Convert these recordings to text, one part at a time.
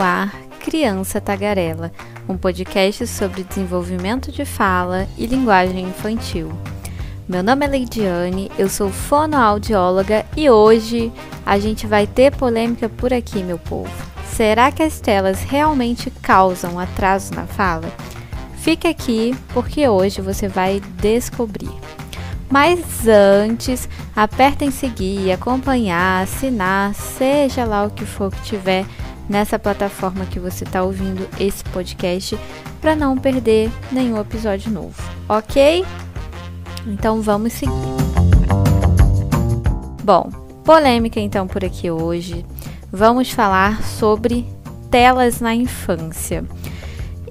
ar Criança Tagarela, um podcast sobre desenvolvimento de fala e linguagem infantil. Meu nome é Leidiane, eu sou fonoaudióloga e hoje a gente vai ter polêmica por aqui, meu povo. Será que as telas realmente causam atraso na fala? Fique aqui porque hoje você vai descobrir. Mas antes, aperta em seguir, acompanhar, assinar, seja lá o que for que tiver nessa plataforma que você está ouvindo esse podcast para não perder nenhum episódio novo, ok? Então vamos seguir. Bom, polêmica então por aqui hoje. Vamos falar sobre telas na infância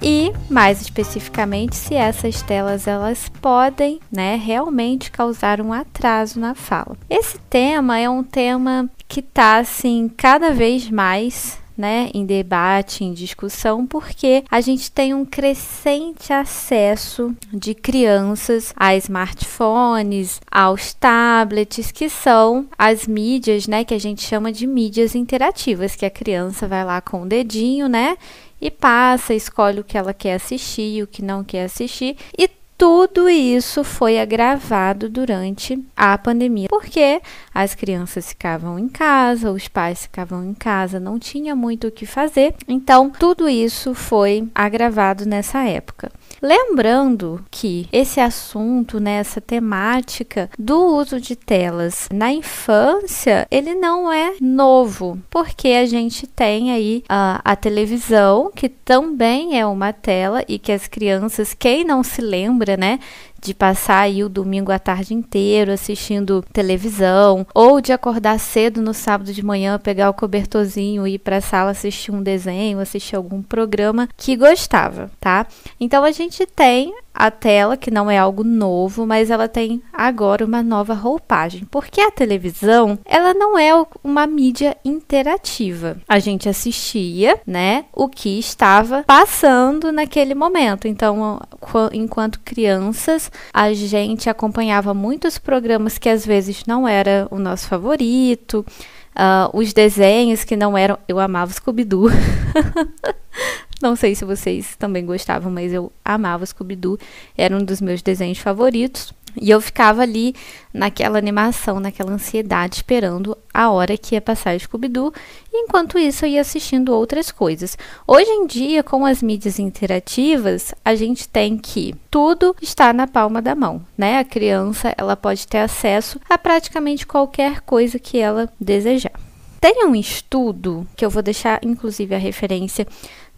e mais especificamente se essas telas elas podem, né, realmente causar um atraso na fala. Esse tema é um tema que está assim cada vez mais né, em debate, em discussão, porque a gente tem um crescente acesso de crianças a smartphones, aos tablets, que são as mídias, né, que a gente chama de mídias interativas, que a criança vai lá com o dedinho, né, e passa, escolhe o que ela quer assistir, o que não quer assistir, e tudo isso foi agravado durante a pandemia, porque as crianças ficavam em casa, os pais ficavam em casa, não tinha muito o que fazer. Então, tudo isso foi agravado nessa época. Lembrando que esse assunto, né, essa temática do uso de telas na infância, ele não é novo, porque a gente tem aí a, a televisão, que também é uma tela e que as crianças, quem não se lembra, né, de passar aí o domingo à tarde inteiro assistindo televisão, ou de acordar cedo no sábado de manhã, pegar o cobertorzinho e ir para a sala assistir um desenho, assistir algum programa que gostava, tá? Então a gente tem a tela, que não é algo novo, mas ela tem agora uma nova roupagem, porque a televisão, ela não é uma mídia interativa. A gente assistia, né, o que estava passando naquele momento. Então, enquanto crianças, a gente acompanhava muitos programas que às vezes não era o nosso favorito, Uh, os desenhos que não eram. Eu amava Scooby-Doo. não sei se vocês também gostavam, mas eu amava Scooby-Doo. Era um dos meus desenhos favoritos. E eu ficava ali naquela animação, naquela ansiedade, esperando a hora que ia passar Scooby-Doo. Enquanto isso, eu ia assistindo outras coisas. Hoje em dia, com as mídias interativas, a gente tem que tudo está na palma da mão, né? A criança, ela pode ter acesso a praticamente qualquer coisa que ela desejar. Tem um estudo que eu vou deixar, inclusive, a referência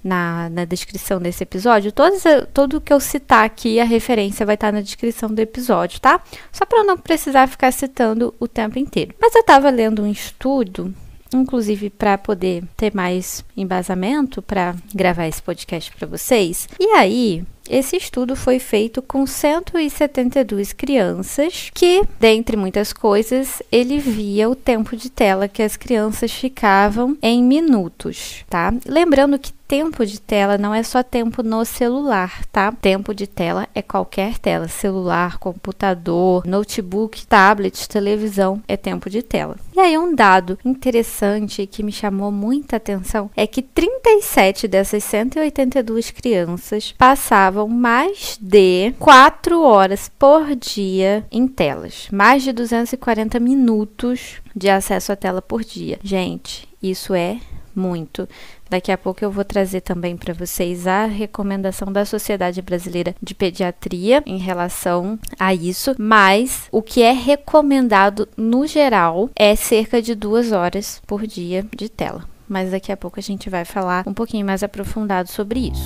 na, na descrição desse episódio. Todos, tudo que eu citar aqui, a referência vai estar na descrição do episódio, tá? Só para não precisar ficar citando o tempo inteiro. Mas eu estava lendo um estudo inclusive para poder ter mais embasamento para gravar esse podcast para vocês. E aí, esse estudo foi feito com 172 crianças que, dentre muitas coisas, ele via o tempo de tela que as crianças ficavam em minutos, tá? Lembrando que tempo de tela não é só tempo no celular, tá? Tempo de tela é qualquer tela, celular, computador, notebook, tablet, televisão, é tempo de tela. E aí um dado interessante que me chamou muita atenção é que 37 dessas 182 crianças passavam mais de 4 horas por dia em telas, mais de 240 minutos de acesso à tela por dia. Gente, isso é muito. Daqui a pouco eu vou trazer também para vocês a recomendação da Sociedade Brasileira de Pediatria em relação a isso, mas o que é recomendado no geral é cerca de duas horas por dia de tela. Mas daqui a pouco a gente vai falar um pouquinho mais aprofundado sobre isso.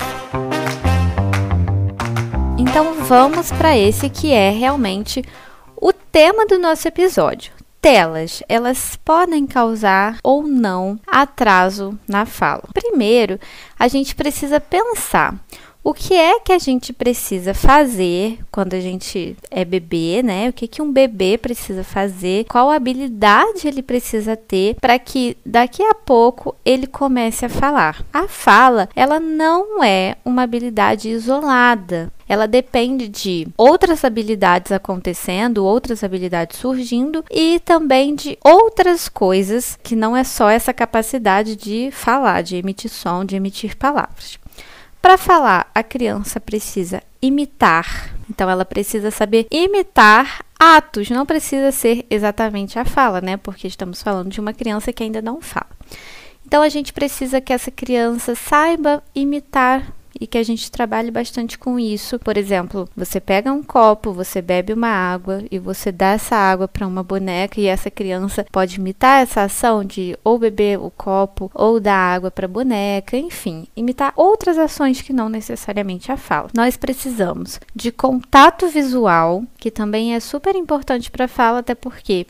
Então vamos para esse que é realmente o tema do nosso episódio telas, elas podem causar ou não atraso na fala. Primeiro, a gente precisa pensar o que é que a gente precisa fazer quando a gente é bebê, né? O que que um bebê precisa fazer? Qual habilidade ele precisa ter para que daqui a pouco ele comece a falar? A fala, ela não é uma habilidade isolada ela depende de outras habilidades acontecendo, outras habilidades surgindo e também de outras coisas que não é só essa capacidade de falar, de emitir som, de emitir palavras. Para falar, a criança precisa imitar, então ela precisa saber imitar atos, não precisa ser exatamente a fala, né? Porque estamos falando de uma criança que ainda não fala. Então a gente precisa que essa criança saiba imitar e que a gente trabalhe bastante com isso. Por exemplo, você pega um copo, você bebe uma água e você dá essa água para uma boneca e essa criança pode imitar essa ação de ou beber o copo ou dar água para a boneca, enfim, imitar outras ações que não necessariamente a fala. Nós precisamos de contato visual, que também é super importante para a fala, até porque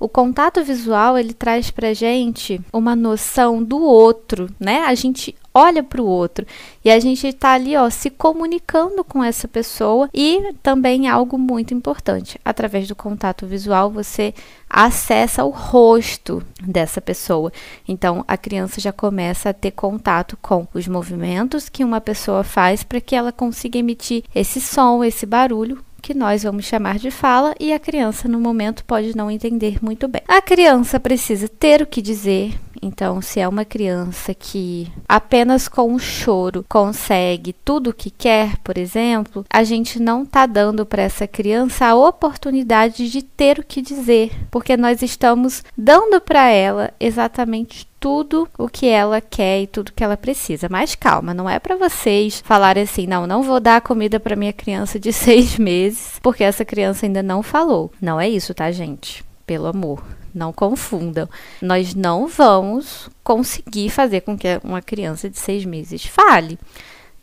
o contato visual ele traz para gente uma noção do outro, né? A gente olha para o outro e a gente está ali, ó, se comunicando com essa pessoa e também algo muito importante, através do contato visual você acessa o rosto dessa pessoa. Então a criança já começa a ter contato com os movimentos que uma pessoa faz para que ela consiga emitir esse som, esse barulho que nós vamos chamar de fala, e a criança no momento pode não entender muito bem. A criança precisa ter o que dizer, então, se é uma criança que apenas com o choro consegue tudo o que quer, por exemplo, a gente não está dando para essa criança a oportunidade de ter o que dizer, porque nós estamos dando para ela exatamente tudo o que ela quer e tudo que ela precisa. Mas calma, não é para vocês falarem assim, não, não vou dar comida para minha criança de seis meses, porque essa criança ainda não falou. Não é isso, tá, gente? Pelo amor. Não confundam. Nós não vamos conseguir fazer com que uma criança de seis meses fale.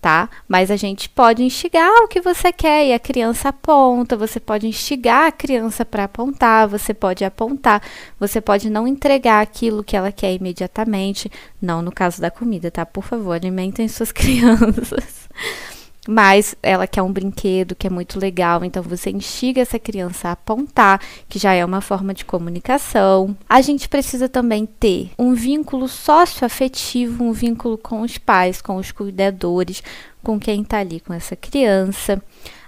Tá? Mas a gente pode instigar o que você quer e a criança aponta. Você pode instigar a criança para apontar, você pode apontar, você pode não entregar aquilo que ela quer imediatamente. Não no caso da comida, tá? Por favor, alimentem suas crianças mas ela quer um brinquedo que é muito legal, então você instiga essa criança a apontar, que já é uma forma de comunicação. A gente precisa também ter um vínculo socioafetivo, um vínculo com os pais, com os cuidadores, com quem está ali com essa criança.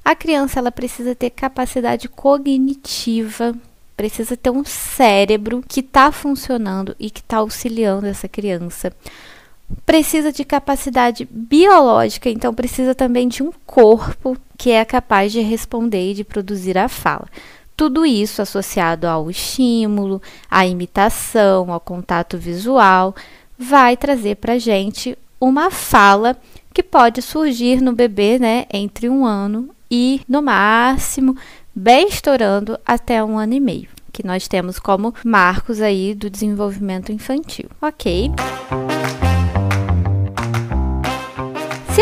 A criança ela precisa ter capacidade cognitiva, precisa ter um cérebro que está funcionando e que está auxiliando essa criança precisa de capacidade biológica, então precisa também de um corpo que é capaz de responder e de produzir a fala. Tudo isso associado ao estímulo, à imitação, ao contato visual, vai trazer para a gente uma fala que pode surgir no bebê né, entre um ano e, no máximo, bem estourando até um ano e meio, que nós temos como marcos aí do desenvolvimento infantil, ok?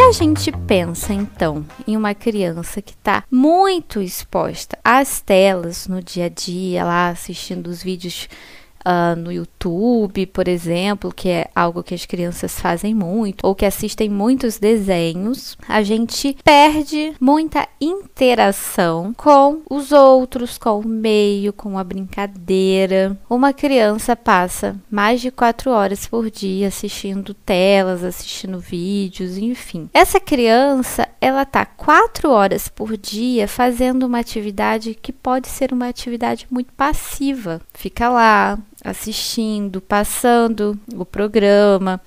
A gente pensa então em uma criança que está muito exposta às telas no dia a dia, lá assistindo os vídeos uh, no YouTube, por exemplo, que é algo que as crianças fazem muito, ou que assistem muitos desenhos, a gente perde muita interação com os outros, com o meio, com a brincadeira. Uma criança passa mais de quatro horas por dia assistindo telas, assistindo vídeos, enfim. Essa criança, ela tá quatro horas por dia fazendo uma atividade que pode ser uma atividade muito passiva. Fica lá, assistindo, passando o programa,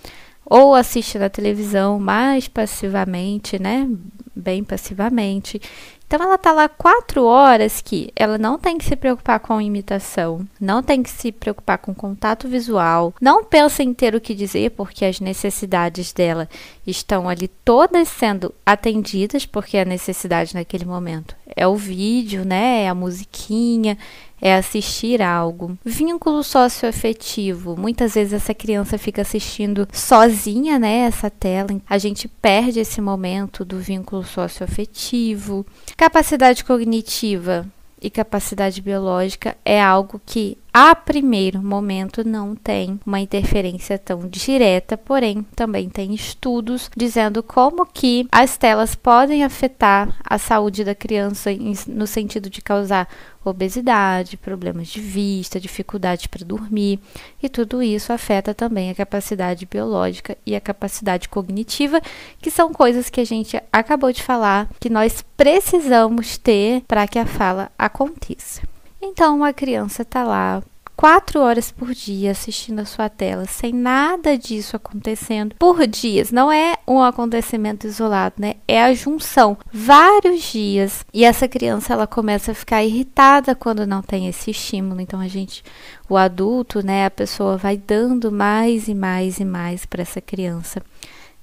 ou assiste na televisão mais passivamente, né? Bem passivamente. Então ela tá lá quatro horas que ela não tem que se preocupar com imitação, não tem que se preocupar com contato visual, não pensa em ter o que dizer porque as necessidades dela estão ali todas sendo atendidas, porque a necessidade naquele momento é o vídeo, né? É a musiquinha, é assistir algo. Vínculo socioafetivo. Muitas vezes essa criança fica assistindo sozinha, né, essa tela. A gente perde esse momento do vínculo socioafetivo. Capacidade cognitiva e capacidade biológica é algo que a primeiro momento não tem uma interferência tão direta, porém também tem estudos dizendo como que as telas podem afetar a saúde da criança no sentido de causar obesidade, problemas de vista, dificuldade para dormir, e tudo isso afeta também a capacidade biológica e a capacidade cognitiva, que são coisas que a gente acabou de falar que nós precisamos ter para que a fala aconteça. Então, uma criança está lá quatro horas por dia assistindo a sua tela, sem nada disso acontecendo por dias. Não é um acontecimento isolado, né? É a junção, vários dias. E essa criança ela começa a ficar irritada quando não tem esse estímulo. Então a gente, o adulto, né, a pessoa vai dando mais e mais e mais para essa criança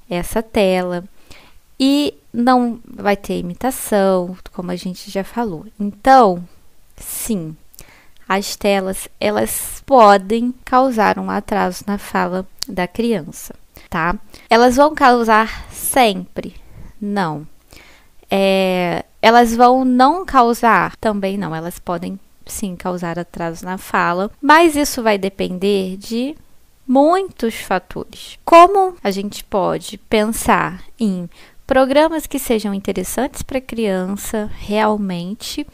essa tela. E não vai ter imitação, como a gente já falou. Então, sim, as telas elas podem causar um atraso na fala da criança, tá? Elas vão causar sempre? Não. É, elas vão não causar? Também não. Elas podem sim causar atraso na fala, mas isso vai depender de muitos fatores. Como a gente pode pensar em programas que sejam interessantes para a criança realmente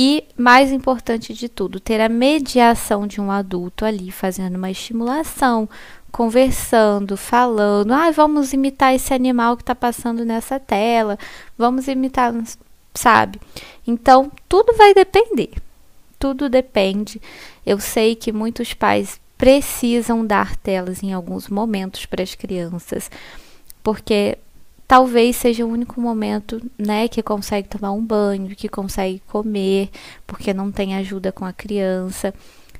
e, mais importante de tudo, ter a mediação de um adulto ali fazendo uma estimulação, conversando, falando, ah, vamos imitar esse animal que está passando nessa tela, vamos imitar, sabe? Então, tudo vai depender. Tudo depende. Eu sei que muitos pais precisam dar telas em alguns momentos para as crianças, porque talvez seja o único momento, né, que consegue tomar um banho, que consegue comer, porque não tem ajuda com a criança.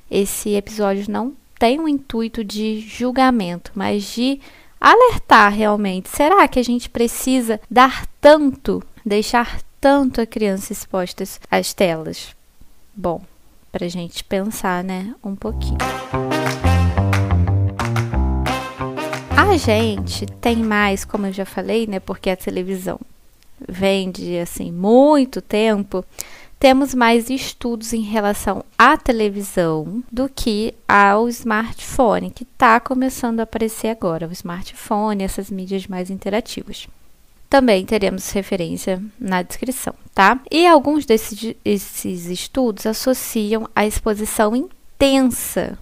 Esse episódio não tem um intuito de julgamento, mas de alertar realmente. Será que a gente precisa dar tanto, deixar tanto a criança exposta às telas? Bom, para gente pensar, né, um pouquinho. A gente tem mais, como eu já falei, né? Porque a televisão vem de assim muito tempo. Temos mais estudos em relação à televisão do que ao smartphone, que está começando a aparecer agora. O smartphone, essas mídias mais interativas. Também teremos referência na descrição, tá? E alguns desses estudos associam a exposição intensa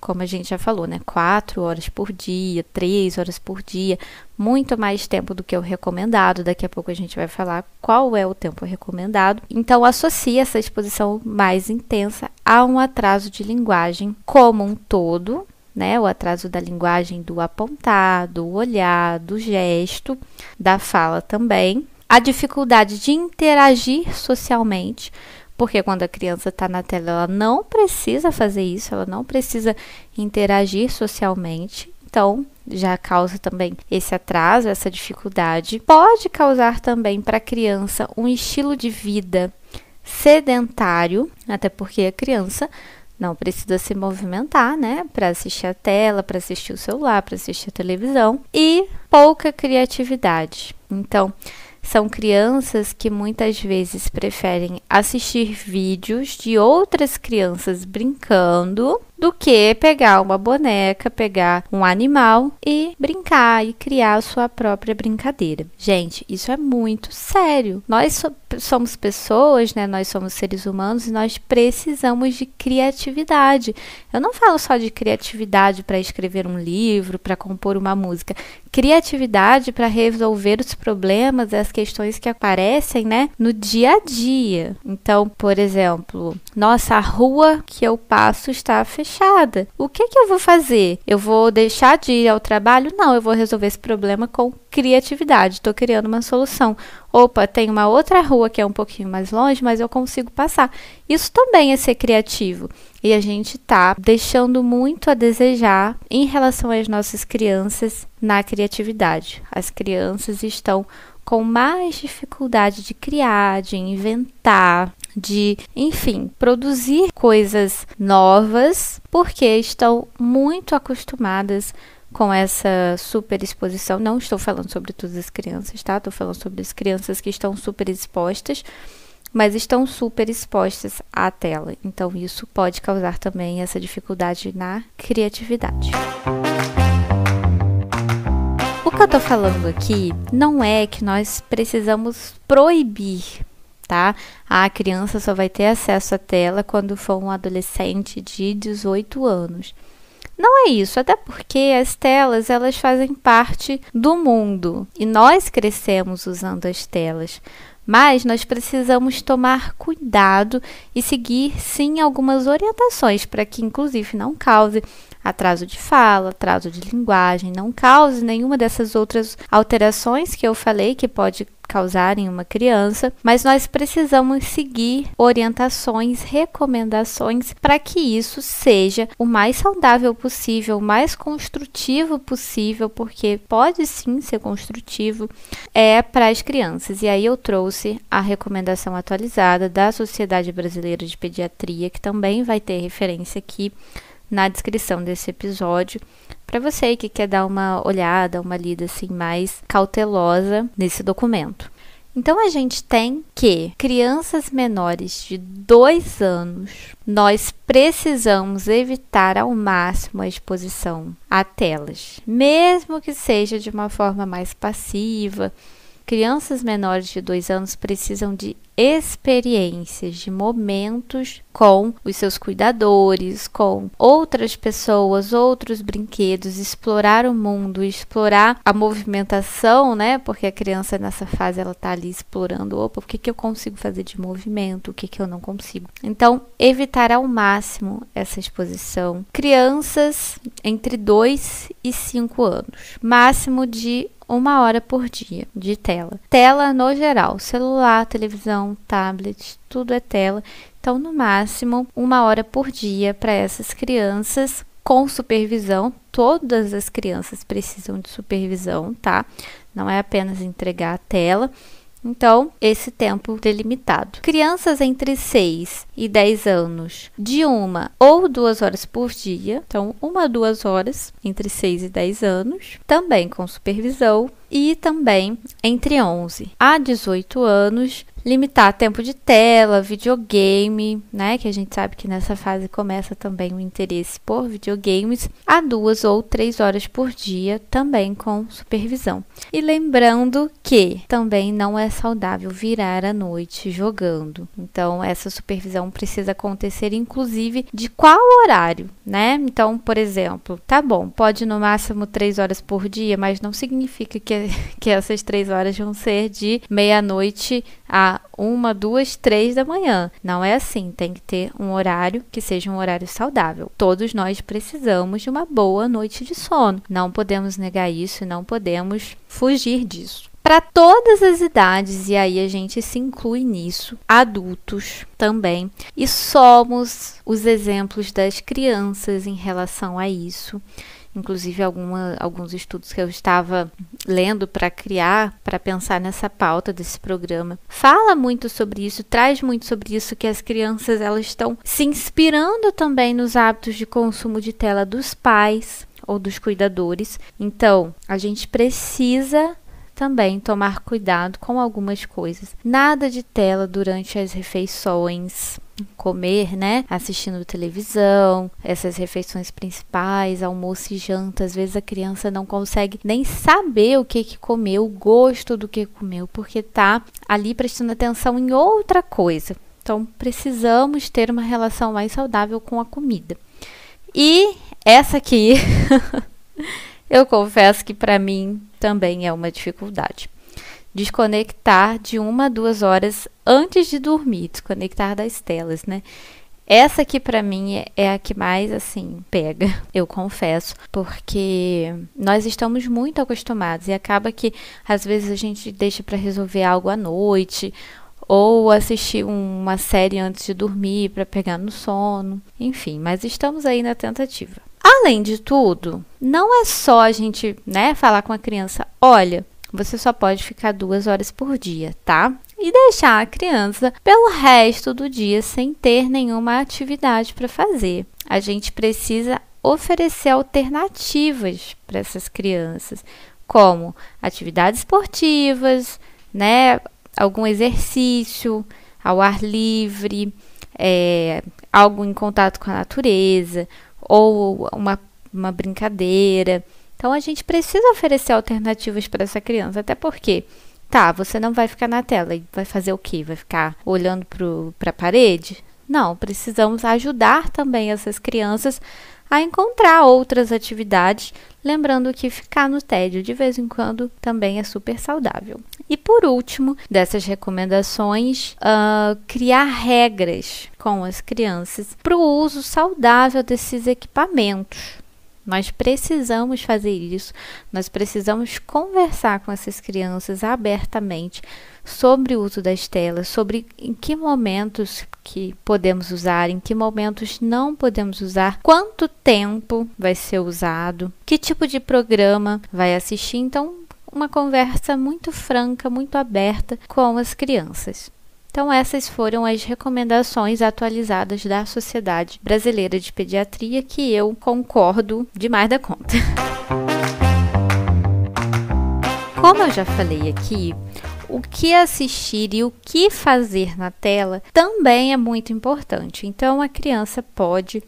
como a gente já falou, né? Quatro horas por dia, três horas por dia, muito mais tempo do que o recomendado. Daqui a pouco a gente vai falar qual é o tempo recomendado. Então, associa essa exposição mais intensa a um atraso de linguagem como um todo, né? O atraso da linguagem do apontar, do olhar, do gesto, da fala também. A dificuldade de interagir socialmente porque quando a criança está na tela, ela não precisa fazer isso, ela não precisa interagir socialmente. Então, já causa também esse atraso, essa dificuldade. Pode causar também para a criança um estilo de vida sedentário, até porque a criança não precisa se movimentar, né, para assistir a tela, para assistir o celular, para assistir a televisão e pouca criatividade. Então, são crianças que muitas vezes preferem assistir vídeos de outras crianças brincando do que pegar uma boneca, pegar um animal e brincar e criar a sua própria brincadeira. Gente, isso é muito sério. Nós somos pessoas, né? Nós somos seres humanos e nós precisamos de criatividade. Eu não falo só de criatividade para escrever um livro, para compor uma música. Criatividade para resolver os problemas, as questões que aparecem, né, no dia a dia. Então, por exemplo, nossa, a rua que eu passo está fechada. O que, que eu vou fazer? Eu vou deixar de ir ao trabalho? Não, eu vou resolver esse problema com criatividade. Estou criando uma solução. Opa, tem uma outra rua que é um pouquinho mais longe, mas eu consigo passar. Isso também é ser criativo. E a gente está deixando muito a desejar em relação às nossas crianças na criatividade. As crianças estão com mais dificuldade de criar, de inventar, de, enfim, produzir coisas novas, porque estão muito acostumadas com essa super exposição. Não estou falando sobre todas as crianças, tá? Estou falando sobre as crianças que estão super expostas, mas estão super expostas à tela. Então, isso pode causar também essa dificuldade na criatividade. O que eu tô falando aqui não é que nós precisamos proibir tá? A criança só vai ter acesso à tela quando for um adolescente de 18 anos. Não é isso, até porque as telas elas fazem parte do mundo e nós crescemos usando as telas. Mas nós precisamos tomar cuidado e seguir sim algumas orientações para que inclusive não cause atraso de fala, atraso de linguagem, não cause nenhuma dessas outras alterações que eu falei que pode causar em uma criança, mas nós precisamos seguir orientações, recomendações para que isso seja o mais saudável possível, o mais construtivo possível, porque pode sim ser construtivo é para as crianças. E aí eu trouxe a recomendação atualizada da Sociedade Brasileira de Pediatria, que também vai ter referência aqui na descrição desse episódio para você que quer dar uma olhada, uma lida assim mais cautelosa nesse documento. Então a gente tem que crianças menores de dois anos, nós precisamos evitar ao máximo a exposição a telas, mesmo que seja de uma forma mais passiva. Crianças menores de dois anos precisam de experiências, de momentos com os seus cuidadores, com outras pessoas, outros brinquedos, explorar o mundo, explorar a movimentação, né? Porque a criança nessa fase ela tá ali explorando, opa, o que, que eu consigo fazer de movimento, o que, que eu não consigo. Então, evitar ao máximo essa exposição. Crianças entre 2 e 5 anos, máximo de uma hora por dia de tela. Tela no geral, celular, televisão, tablet, tudo é tela. Então, no máximo, uma hora por dia para essas crianças com supervisão. Todas as crianças precisam de supervisão, tá? Não é apenas entregar a tela. Então, esse tempo delimitado. Crianças entre 6 e 10 anos, de uma ou duas horas por dia, então, uma a duas horas entre 6 e 10 anos, também com supervisão, e também entre 11 a 18 anos, limitar tempo de tela, videogame, né? Que a gente sabe que nessa fase começa também o interesse por videogames, a duas ou três horas por dia, também com supervisão. E lembrando que também não é saudável virar a noite jogando. Então, essa supervisão precisa acontecer, inclusive, de qual horário, né? Então, por exemplo, tá bom, pode no máximo três horas por dia, mas não significa que, que essas três horas vão ser de meia-noite a uma, duas, três da manhã. Não é assim, tem que ter um horário que seja um horário saudável. Todos nós precisamos de uma boa noite de sono. Não podemos negar isso, não podemos fugir disso para todas as idades, e aí a gente se inclui nisso, adultos também, e somos os exemplos das crianças em relação a isso inclusive alguma, alguns estudos que eu estava lendo para criar, para pensar nessa pauta desse programa. Fala muito sobre isso, traz muito sobre isso que as crianças elas estão se inspirando também nos hábitos de consumo de tela dos pais ou dos cuidadores. Então, a gente precisa também tomar cuidado com algumas coisas. Nada de tela durante as refeições comer, né? Assistindo televisão, essas refeições principais, almoço e janta. Às vezes a criança não consegue nem saber o que que comeu, o gosto do que comeu, porque tá ali prestando atenção em outra coisa. Então, precisamos ter uma relação mais saudável com a comida. E essa aqui, eu confesso que para mim também é uma dificuldade. Desconectar de uma a duas horas antes de dormir, desconectar das telas, né? Essa aqui para mim é, é a que mais assim pega, eu confesso, porque nós estamos muito acostumados e acaba que às vezes a gente deixa para resolver algo à noite ou assistir uma série antes de dormir para pegar no sono, enfim, mas estamos aí na tentativa. Além de tudo, não é só a gente, né, falar com a criança, olha, você só pode ficar duas horas por dia, tá? E deixar a criança pelo resto do dia sem ter nenhuma atividade para fazer. A gente precisa oferecer alternativas para essas crianças, como atividades esportivas, né, algum exercício, ao ar livre, é, algo em contato com a natureza, ou uma, uma brincadeira. Então a gente precisa oferecer alternativas para essa criança, até porque, tá, você não vai ficar na tela e vai fazer o quê? Vai ficar olhando para a parede? Não, precisamos ajudar também essas crianças a encontrar outras atividades, lembrando que ficar no tédio de vez em quando também é super saudável. E por último, dessas recomendações, uh, criar regras com as crianças para o uso saudável desses equipamentos. Nós precisamos fazer isso, nós precisamos conversar com essas crianças abertamente sobre o uso das telas, sobre em que momentos que podemos usar, em que momentos não podemos usar, quanto tempo vai ser usado, que tipo de programa vai assistir. Então, uma conversa muito franca, muito aberta com as crianças. Então, essas foram as recomendações atualizadas da Sociedade Brasileira de Pediatria que eu concordo demais da conta. Como eu já falei aqui, o que assistir e o que fazer na tela também é muito importante. Então, a criança pode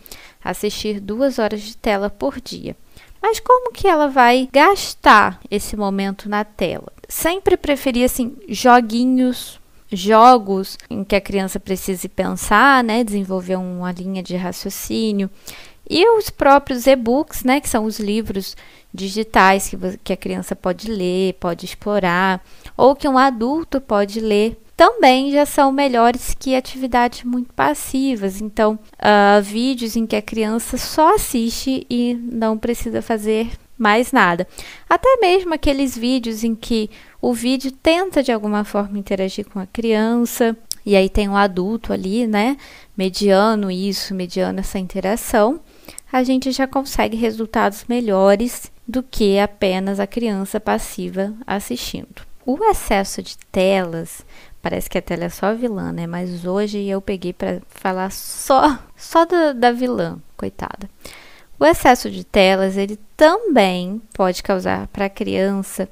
assistir duas horas de tela por dia. Mas como que ela vai gastar esse momento na tela? Sempre preferi assim joguinhos jogos em que a criança precise pensar, né, desenvolver uma linha de raciocínio. E os próprios e-books, né, que são os livros digitais que, que a criança pode ler, pode explorar, ou que um adulto pode ler, também já são melhores que atividades muito passivas. Então, uh, vídeos em que a criança só assiste e não precisa fazer mais nada. Até mesmo aqueles vídeos em que o vídeo tenta de alguma forma interagir com a criança, e aí tem um adulto ali, né, mediando isso, mediando essa interação, a gente já consegue resultados melhores do que apenas a criança passiva assistindo. O excesso de telas, parece que a tela é só vilã, né? Mas hoje eu peguei para falar só só da, da vilã, coitada. O excesso de telas, ele também pode causar para a criança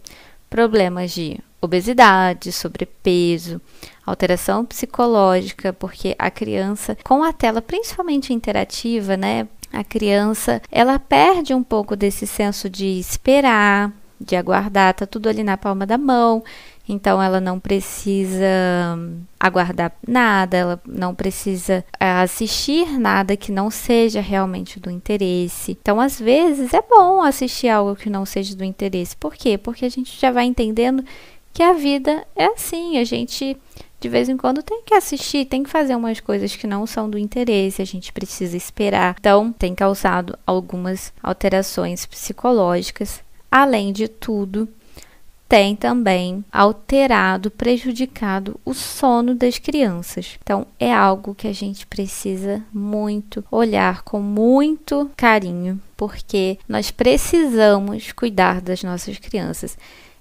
problemas de obesidade, sobrepeso, alteração psicológica, porque a criança com a tela, principalmente interativa, né? A criança, ela perde um pouco desse senso de esperar, de aguardar, tá tudo ali na palma da mão. Então ela não precisa aguardar nada, ela não precisa é, assistir nada que não seja realmente do interesse. Então, às vezes é bom assistir algo que não seja do interesse. Por quê? Porque a gente já vai entendendo que a vida é assim, a gente de vez em quando tem que assistir, tem que fazer umas coisas que não são do interesse, a gente precisa esperar. Então, tem causado algumas alterações psicológicas. Além de tudo, tem também alterado, prejudicado o sono das crianças. Então, é algo que a gente precisa muito olhar com muito carinho, porque nós precisamos cuidar das nossas crianças.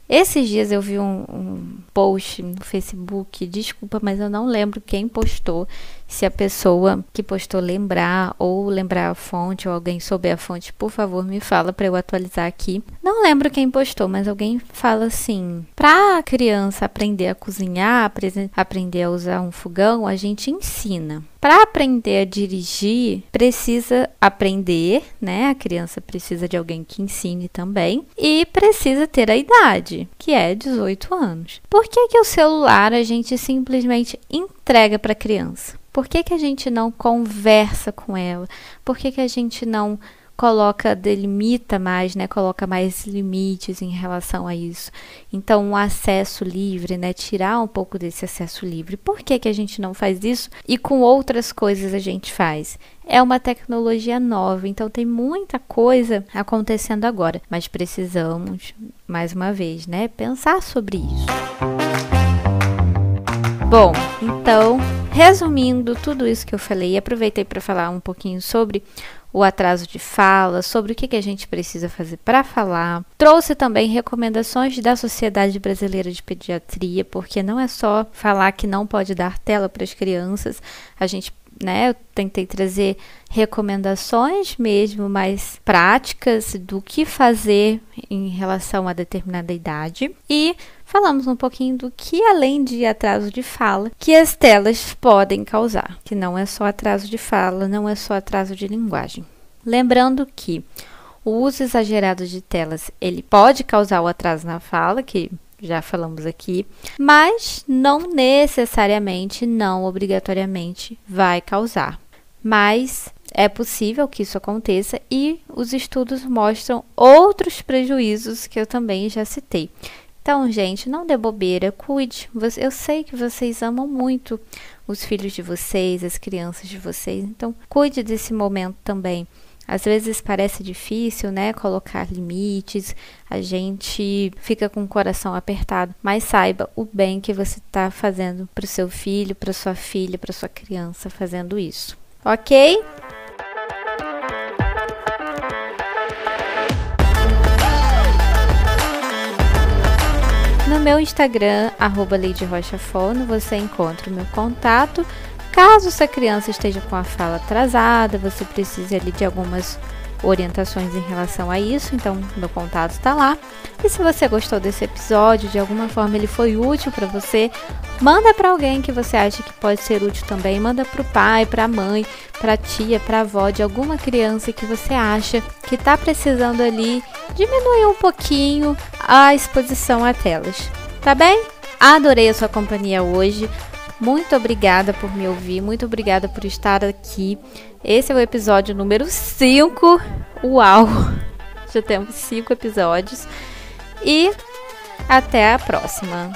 Esses dias eu vi um, um, post no Facebook, desculpa, mas eu não lembro quem postou. Se a pessoa que postou lembrar ou lembrar a fonte ou alguém souber a fonte, por favor, me fala para eu atualizar aqui. Não lembro quem postou, mas alguém fala assim: para a criança aprender a cozinhar, aprender a usar um fogão, a gente ensina. Para aprender a dirigir, precisa aprender, né? A criança precisa de alguém que ensine também e precisa ter a idade, que é 18 anos. Por que que o celular a gente simplesmente entrega para a criança? Por que que a gente não conversa com ela? Por que que a gente não coloca, delimita mais, né? Coloca mais limites em relação a isso. Então, um acesso livre, né? Tirar um pouco desse acesso livre. Por que, que a gente não faz isso? E com outras coisas a gente faz. É uma tecnologia nova, então tem muita coisa acontecendo agora, mas precisamos, mais uma vez, né, pensar sobre isso. Bom, então, resumindo tudo isso que eu falei, aproveitei para falar um pouquinho sobre o atraso de fala, sobre o que, que a gente precisa fazer para falar. Trouxe também recomendações da Sociedade Brasileira de Pediatria, porque não é só falar que não pode dar tela para as crianças, a gente né, eu tentei trazer recomendações mesmo mais práticas do que fazer em relação a determinada idade e falamos um pouquinho do que, além de atraso de fala, que as telas podem causar, que não é só atraso de fala, não é só atraso de linguagem. Lembrando que o uso exagerado de telas, ele pode causar o atraso na fala, que já falamos aqui, mas não necessariamente, não obrigatoriamente vai causar. Mas é possível que isso aconteça e os estudos mostram outros prejuízos que eu também já citei. Então, gente, não dê bobeira, cuide. Eu sei que vocês amam muito os filhos de vocês, as crianças de vocês, então cuide desse momento também. Às vezes parece difícil, né, colocar limites, a gente fica com o coração apertado, mas saiba o bem que você está fazendo para o seu filho, para sua filha, para sua criança fazendo isso. Ok? No meu Instagram, arroba você encontra o meu contato. Caso essa criança esteja com a fala atrasada, você precisa ali de algumas orientações em relação a isso, então meu contato está lá. E se você gostou desse episódio, de alguma forma ele foi útil para você, manda para alguém que você acha que pode ser útil também, manda para o pai, para a mãe, para a tia, para a avó de alguma criança que você acha que está precisando ali diminuir um pouquinho a exposição a telas. Tá bem? Adorei a sua companhia hoje. Muito obrigada por me ouvir, muito obrigada por estar aqui. Esse é o episódio número 5. Uau! Já temos 5 episódios. E até a próxima.